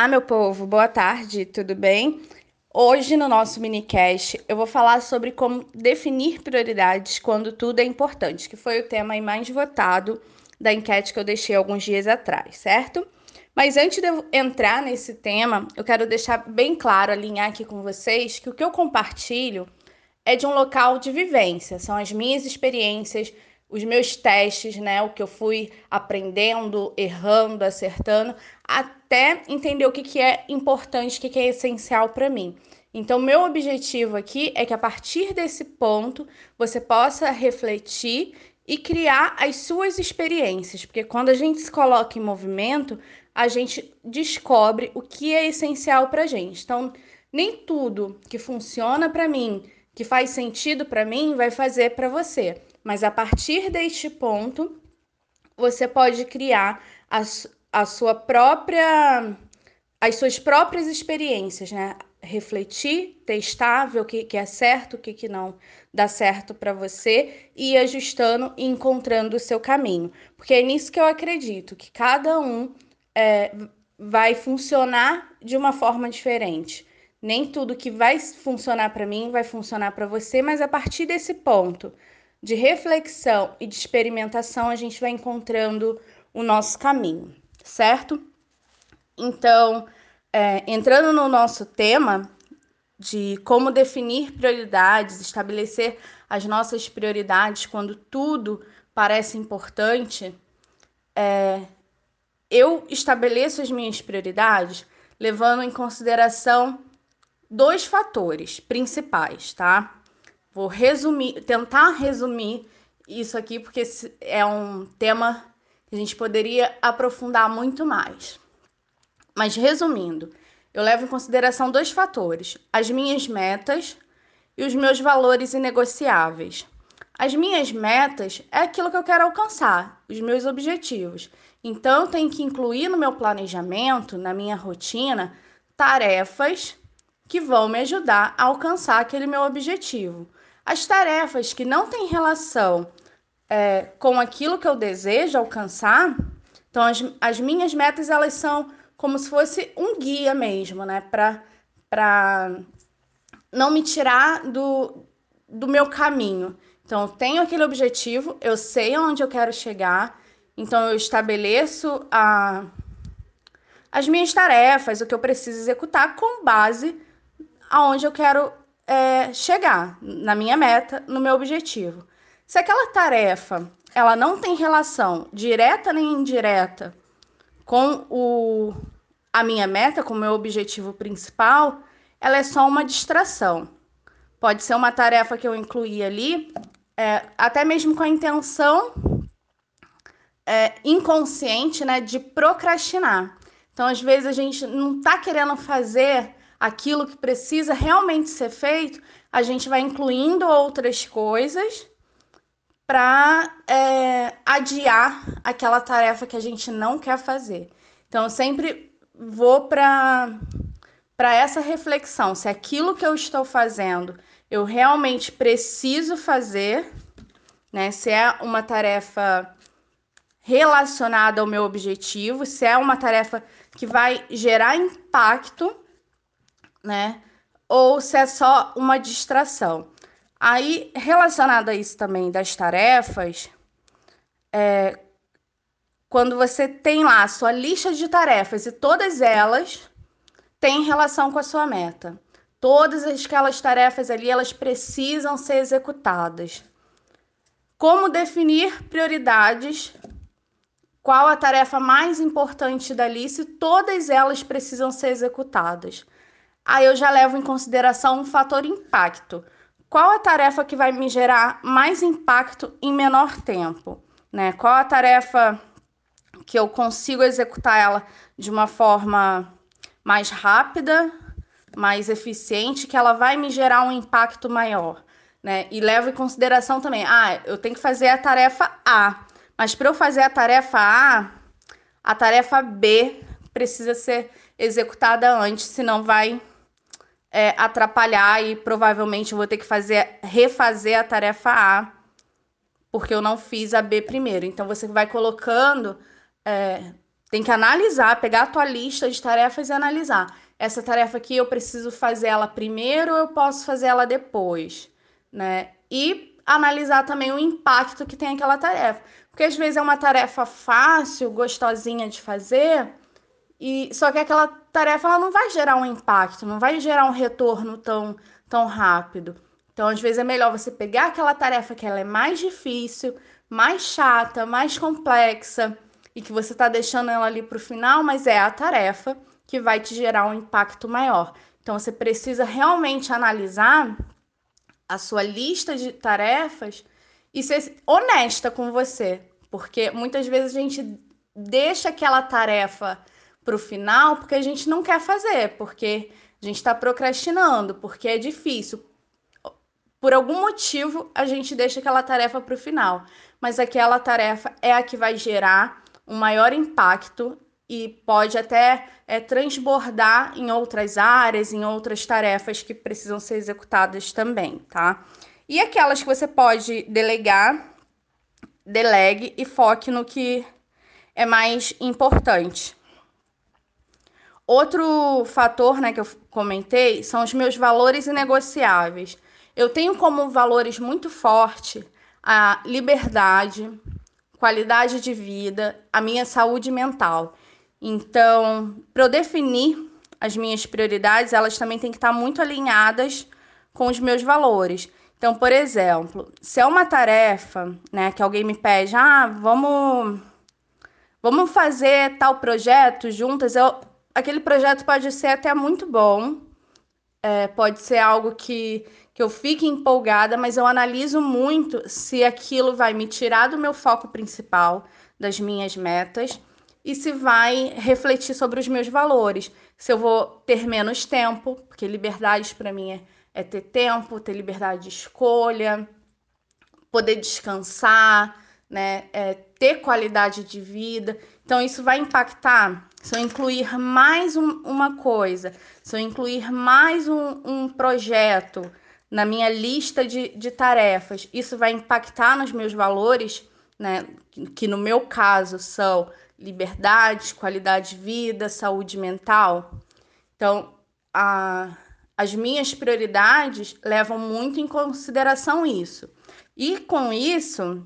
Olá, meu povo, boa tarde, tudo bem? Hoje, no nosso minicast, eu vou falar sobre como definir prioridades quando tudo é importante, que foi o tema mais votado da enquete que eu deixei alguns dias atrás, certo? Mas antes de eu entrar nesse tema, eu quero deixar bem claro, alinhar aqui com vocês, que o que eu compartilho é de um local de vivência, são as minhas experiências, os meus testes, né? O que eu fui aprendendo, errando, acertando, até entender o que, que é importante, o que, que é essencial para mim. Então, meu objetivo aqui é que a partir desse ponto você possa refletir e criar as suas experiências, porque quando a gente se coloca em movimento, a gente descobre o que é essencial para gente. Então, nem tudo que funciona para mim, que faz sentido para mim, vai fazer para você. Mas a partir deste ponto, você pode criar a, a sua própria as suas próprias experiências, né? Refletir, testar, ver o que, que é certo, o que, que não dá certo para você e ir ajustando e encontrando o seu caminho. Porque é nisso que eu acredito, que cada um é, vai funcionar de uma forma diferente. Nem tudo que vai funcionar para mim vai funcionar para você, mas a partir desse ponto de reflexão e de experimentação, a gente vai encontrando o nosso caminho, certo? Então, é, entrando no nosso tema de como definir prioridades, estabelecer as nossas prioridades quando tudo parece importante, é, eu estabeleço as minhas prioridades levando em consideração dois fatores principais, tá? Vou resumir, tentar resumir isso aqui, porque é um tema a gente poderia aprofundar muito mais. Mas resumindo, eu levo em consideração dois fatores: as minhas metas e os meus valores inegociáveis. As minhas metas é aquilo que eu quero alcançar, os meus objetivos. Então, eu tenho que incluir no meu planejamento, na minha rotina, tarefas que vão me ajudar a alcançar aquele meu objetivo. As tarefas que não têm relação é, com aquilo que eu desejo alcançar, então as, as minhas metas elas são como se fosse um guia mesmo, né? Para não me tirar do, do meu caminho. Então, eu tenho aquele objetivo, eu sei onde eu quero chegar, então eu estabeleço a, as minhas tarefas, o que eu preciso executar com base aonde eu quero é, chegar na minha meta, no meu objetivo. Se aquela tarefa ela não tem relação direta nem indireta com o, a minha meta, com o meu objetivo principal, ela é só uma distração. Pode ser uma tarefa que eu incluí ali, é, até mesmo com a intenção é, inconsciente né, de procrastinar. Então, às vezes, a gente não está querendo fazer aquilo que precisa realmente ser feito, a gente vai incluindo outras coisas para é, adiar aquela tarefa que a gente não quer fazer. Então, eu sempre vou para para essa reflexão, se aquilo que eu estou fazendo eu realmente preciso fazer, né? Se é uma tarefa relacionada ao meu objetivo, se é uma tarefa que vai gerar impacto né? Ou se é só uma distração. Aí, relacionado a isso também das tarefas, é, quando você tem lá a sua lista de tarefas e todas elas têm relação com a sua meta. Todas aquelas tarefas ali, elas precisam ser executadas. Como definir prioridades? Qual a tarefa mais importante da lista? Todas elas precisam ser executadas aí eu já levo em consideração um fator impacto. Qual a tarefa que vai me gerar mais impacto em menor tempo? Né? Qual a tarefa que eu consigo executar ela de uma forma mais rápida, mais eficiente, que ela vai me gerar um impacto maior? Né? E levo em consideração também, ah, eu tenho que fazer a tarefa A, mas para eu fazer a tarefa A, a tarefa B precisa ser executada antes, senão vai é, atrapalhar e provavelmente vou ter que fazer refazer a tarefa A porque eu não fiz a B primeiro. Então você vai colocando é, tem que analisar, pegar a tua lista de tarefas e analisar. Essa tarefa aqui eu preciso fazer ela primeiro ou eu posso fazer ela depois, né? E analisar também o impacto que tem aquela tarefa. Porque às vezes é uma tarefa fácil, gostosinha de fazer, e só que aquela tarefa ela não vai gerar um impacto, não vai gerar um retorno tão, tão rápido. Então, às vezes é melhor você pegar aquela tarefa que ela é mais difícil, mais chata, mais complexa e que você está deixando ela ali para o final, mas é a tarefa que vai te gerar um impacto maior. Então, você precisa realmente analisar a sua lista de tarefas e ser honesta com você, porque muitas vezes a gente deixa aquela tarefa para o final porque a gente não quer fazer, porque a gente está procrastinando, porque é difícil. Por algum motivo, a gente deixa aquela tarefa para o final, mas aquela tarefa é a que vai gerar um maior impacto e pode até é, transbordar em outras áreas, em outras tarefas que precisam ser executadas também, tá? E aquelas que você pode delegar, delegue e foque no que é mais importante. Outro fator né, que eu comentei são os meus valores inegociáveis. Eu tenho como valores muito forte a liberdade, qualidade de vida, a minha saúde mental. Então, para eu definir as minhas prioridades, elas também têm que estar muito alinhadas com os meus valores. Então, por exemplo, se é uma tarefa, né, que alguém me pede, ah, vamos, vamos fazer tal projeto juntas, eu, aquele projeto pode ser até muito bom, é, pode ser algo que, que eu fique empolgada, mas eu analiso muito se aquilo vai me tirar do meu foco principal, das minhas metas, e se vai refletir sobre os meus valores. Se eu vou ter menos tempo, porque liberdade para mim é, é ter tempo, ter liberdade de escolha, poder descansar, né? É, ter qualidade de vida. Então, isso vai impactar se eu incluir mais um, uma coisa, se eu incluir mais um, um projeto na minha lista de, de tarefas, isso vai impactar nos meus valores, né? Que no meu caso são liberdade, qualidade de vida, saúde mental. Então, a, as minhas prioridades levam muito em consideração isso. E com isso,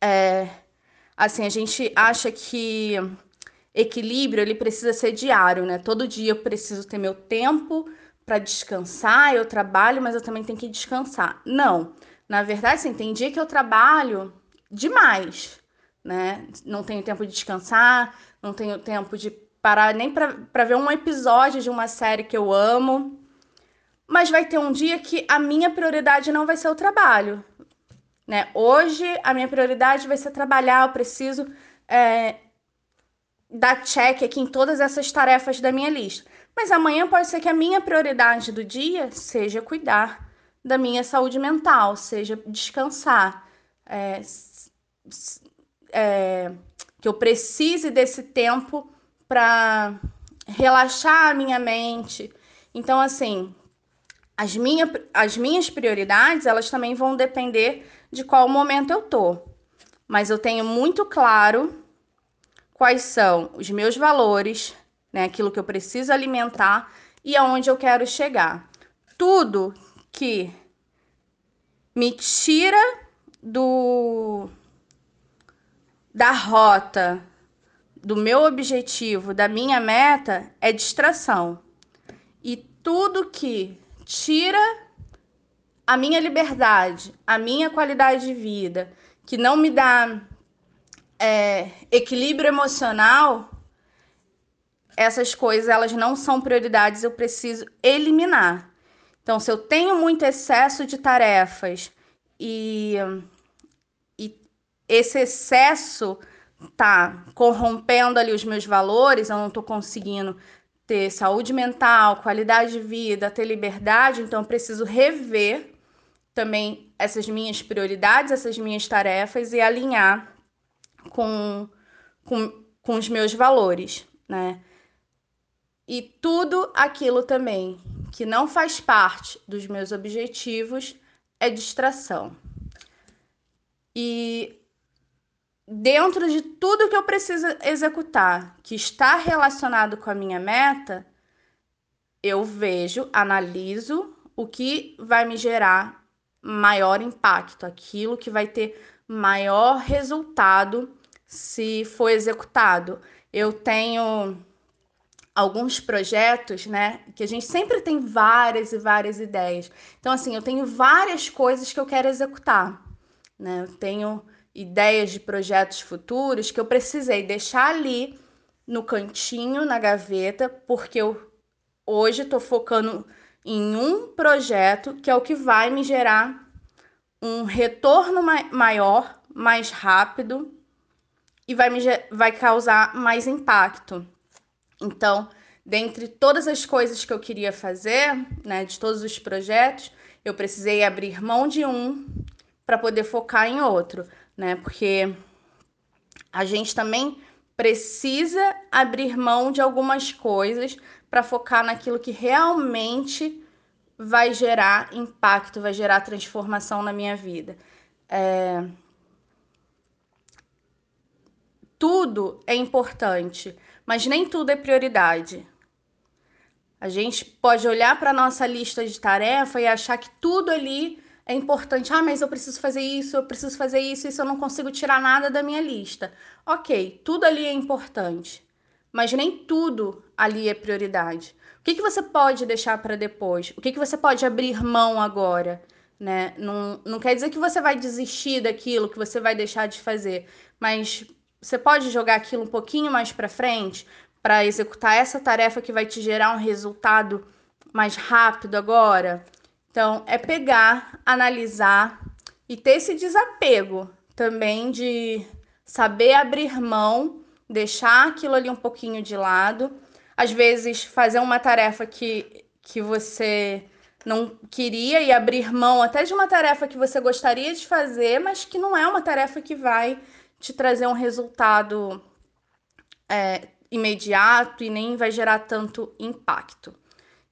é, assim, a gente acha que equilíbrio ele precisa ser diário, né? Todo dia eu preciso ter meu tempo para descansar, eu trabalho, mas eu também tenho que descansar. Não. Na verdade, assim, tem dia que eu trabalho demais, né? Não tenho tempo de descansar, não tenho tempo de parar nem para ver um episódio de uma série que eu amo. Mas vai ter um dia que a minha prioridade não vai ser o trabalho. Né? Hoje a minha prioridade vai ser trabalhar, eu preciso é, dar check aqui em todas essas tarefas da minha lista. Mas amanhã pode ser que a minha prioridade do dia seja cuidar da minha saúde mental, seja descansar, é, é, que eu precise desse tempo para relaxar a minha mente. Então, assim, as, minha, as minhas prioridades, elas também vão depender de qual momento eu tô. Mas eu tenho muito claro quais são os meus valores, né, aquilo que eu preciso alimentar e aonde eu quero chegar. Tudo que me tira do da rota, do meu objetivo, da minha meta é distração. E tudo que tira a minha liberdade, a minha qualidade de vida, que não me dá é, equilíbrio emocional, essas coisas elas não são prioridades, eu preciso eliminar. Então, se eu tenho muito excesso de tarefas e, e esse excesso tá corrompendo ali os meus valores, eu não estou conseguindo ter saúde mental, qualidade de vida, ter liberdade, então eu preciso rever também essas minhas prioridades, essas minhas tarefas e alinhar com, com, com os meus valores, né? E tudo aquilo também que não faz parte dos meus objetivos é distração. E dentro de tudo que eu preciso executar, que está relacionado com a minha meta, eu vejo, analiso o que vai me gerar maior impacto, aquilo que vai ter maior resultado se for executado. Eu tenho alguns projetos, né, que a gente sempre tem várias e várias ideias. Então assim, eu tenho várias coisas que eu quero executar, né? Eu tenho ideias de projetos futuros que eu precisei deixar ali no cantinho, na gaveta, porque eu hoje estou focando em um projeto que é o que vai me gerar um retorno maior, mais rápido e vai, me, vai causar mais impacto. Então, dentre todas as coisas que eu queria fazer, né, de todos os projetos, eu precisei abrir mão de um para poder focar em outro né? Porque a gente também precisa abrir mão de algumas coisas para focar naquilo que realmente vai gerar impacto, vai gerar transformação na minha vida. É... Tudo é importante, mas nem tudo é prioridade. A gente pode olhar para nossa lista de tarefa e achar que tudo ali é importante. Ah, mas eu preciso fazer isso, eu preciso fazer isso, isso eu não consigo tirar nada da minha lista. Ok, tudo ali é importante, mas nem tudo ali é prioridade. O que, que você pode deixar para depois? O que, que você pode abrir mão agora? Né? Não, não quer dizer que você vai desistir daquilo, que você vai deixar de fazer, mas você pode jogar aquilo um pouquinho mais para frente para executar essa tarefa que vai te gerar um resultado mais rápido agora. Então, é pegar, analisar e ter esse desapego também de saber abrir mão, deixar aquilo ali um pouquinho de lado. Às vezes, fazer uma tarefa que, que você não queria e abrir mão até de uma tarefa que você gostaria de fazer, mas que não é uma tarefa que vai te trazer um resultado é, imediato e nem vai gerar tanto impacto.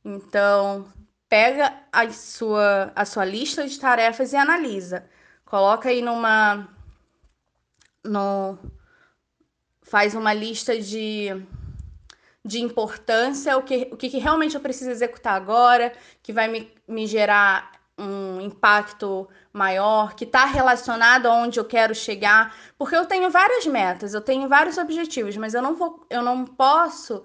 Então, pega a sua, a sua lista de tarefas e analisa. Coloca aí numa. No, faz uma lista de, de importância, o que, o que realmente eu preciso executar agora, que vai me, me gerar um impacto maior, que está relacionado aonde eu quero chegar, porque eu tenho várias metas, eu tenho vários objetivos, mas eu não vou, eu não posso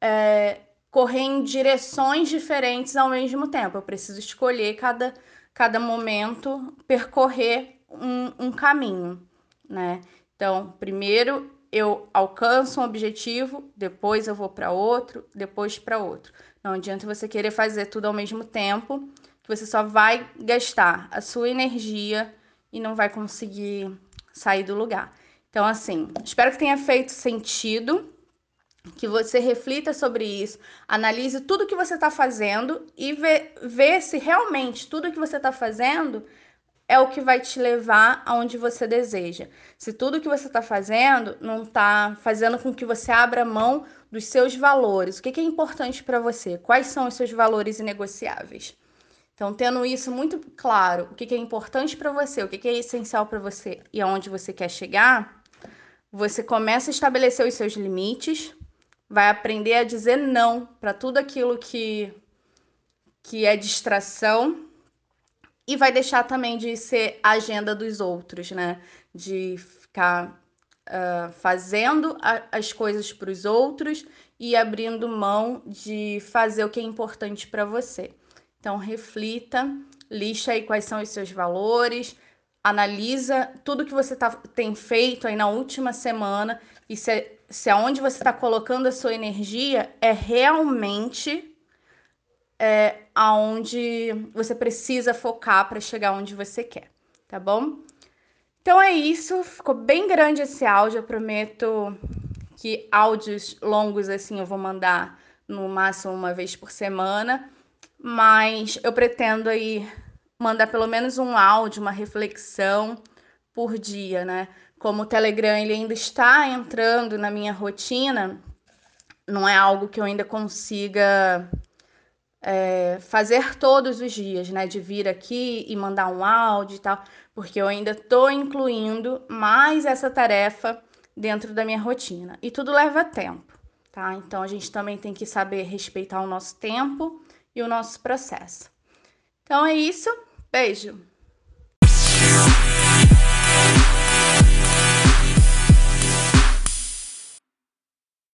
é, correr em direções diferentes ao mesmo tempo. Eu preciso escolher cada, cada momento, percorrer um, um caminho, né? Então, primeiro eu alcanço um objetivo, depois eu vou para outro, depois para outro. Não adianta você querer fazer tudo ao mesmo tempo, que você só vai gastar a sua energia e não vai conseguir sair do lugar. Então, assim, espero que tenha feito sentido que você reflita sobre isso, analise tudo que você está fazendo e vê, vê se realmente tudo que você está fazendo é o que vai te levar aonde você deseja. Se tudo que você está fazendo não está fazendo com que você abra mão dos seus valores, o que, que é importante para você? Quais são os seus valores inegociáveis? Então, tendo isso muito claro, o que, que é importante para você, o que, que é essencial para você e aonde você quer chegar, você começa a estabelecer os seus limites, vai aprender a dizer não para tudo aquilo que, que é distração e vai deixar também de ser a agenda dos outros, né? De ficar uh, fazendo a, as coisas para os outros e abrindo mão de fazer o que é importante para você. Então, reflita, lixa aí quais são os seus valores, analisa tudo que você tá, tem feito aí na última semana e se se aonde você está colocando a sua energia é realmente é, aonde você precisa focar para chegar onde você quer, tá bom? Então é isso, ficou bem grande esse áudio, eu prometo que áudios longos assim eu vou mandar no máximo uma vez por semana, mas eu pretendo aí mandar pelo menos um áudio, uma reflexão por dia, né? como o Telegram ele ainda está entrando na minha rotina, não é algo que eu ainda consiga é, fazer todos os dias, né? De vir aqui e mandar um áudio e tal, porque eu ainda tô incluindo mais essa tarefa dentro da minha rotina. E tudo leva tempo, tá? Então a gente também tem que saber respeitar o nosso tempo e o nosso processo. Então é isso. Beijo!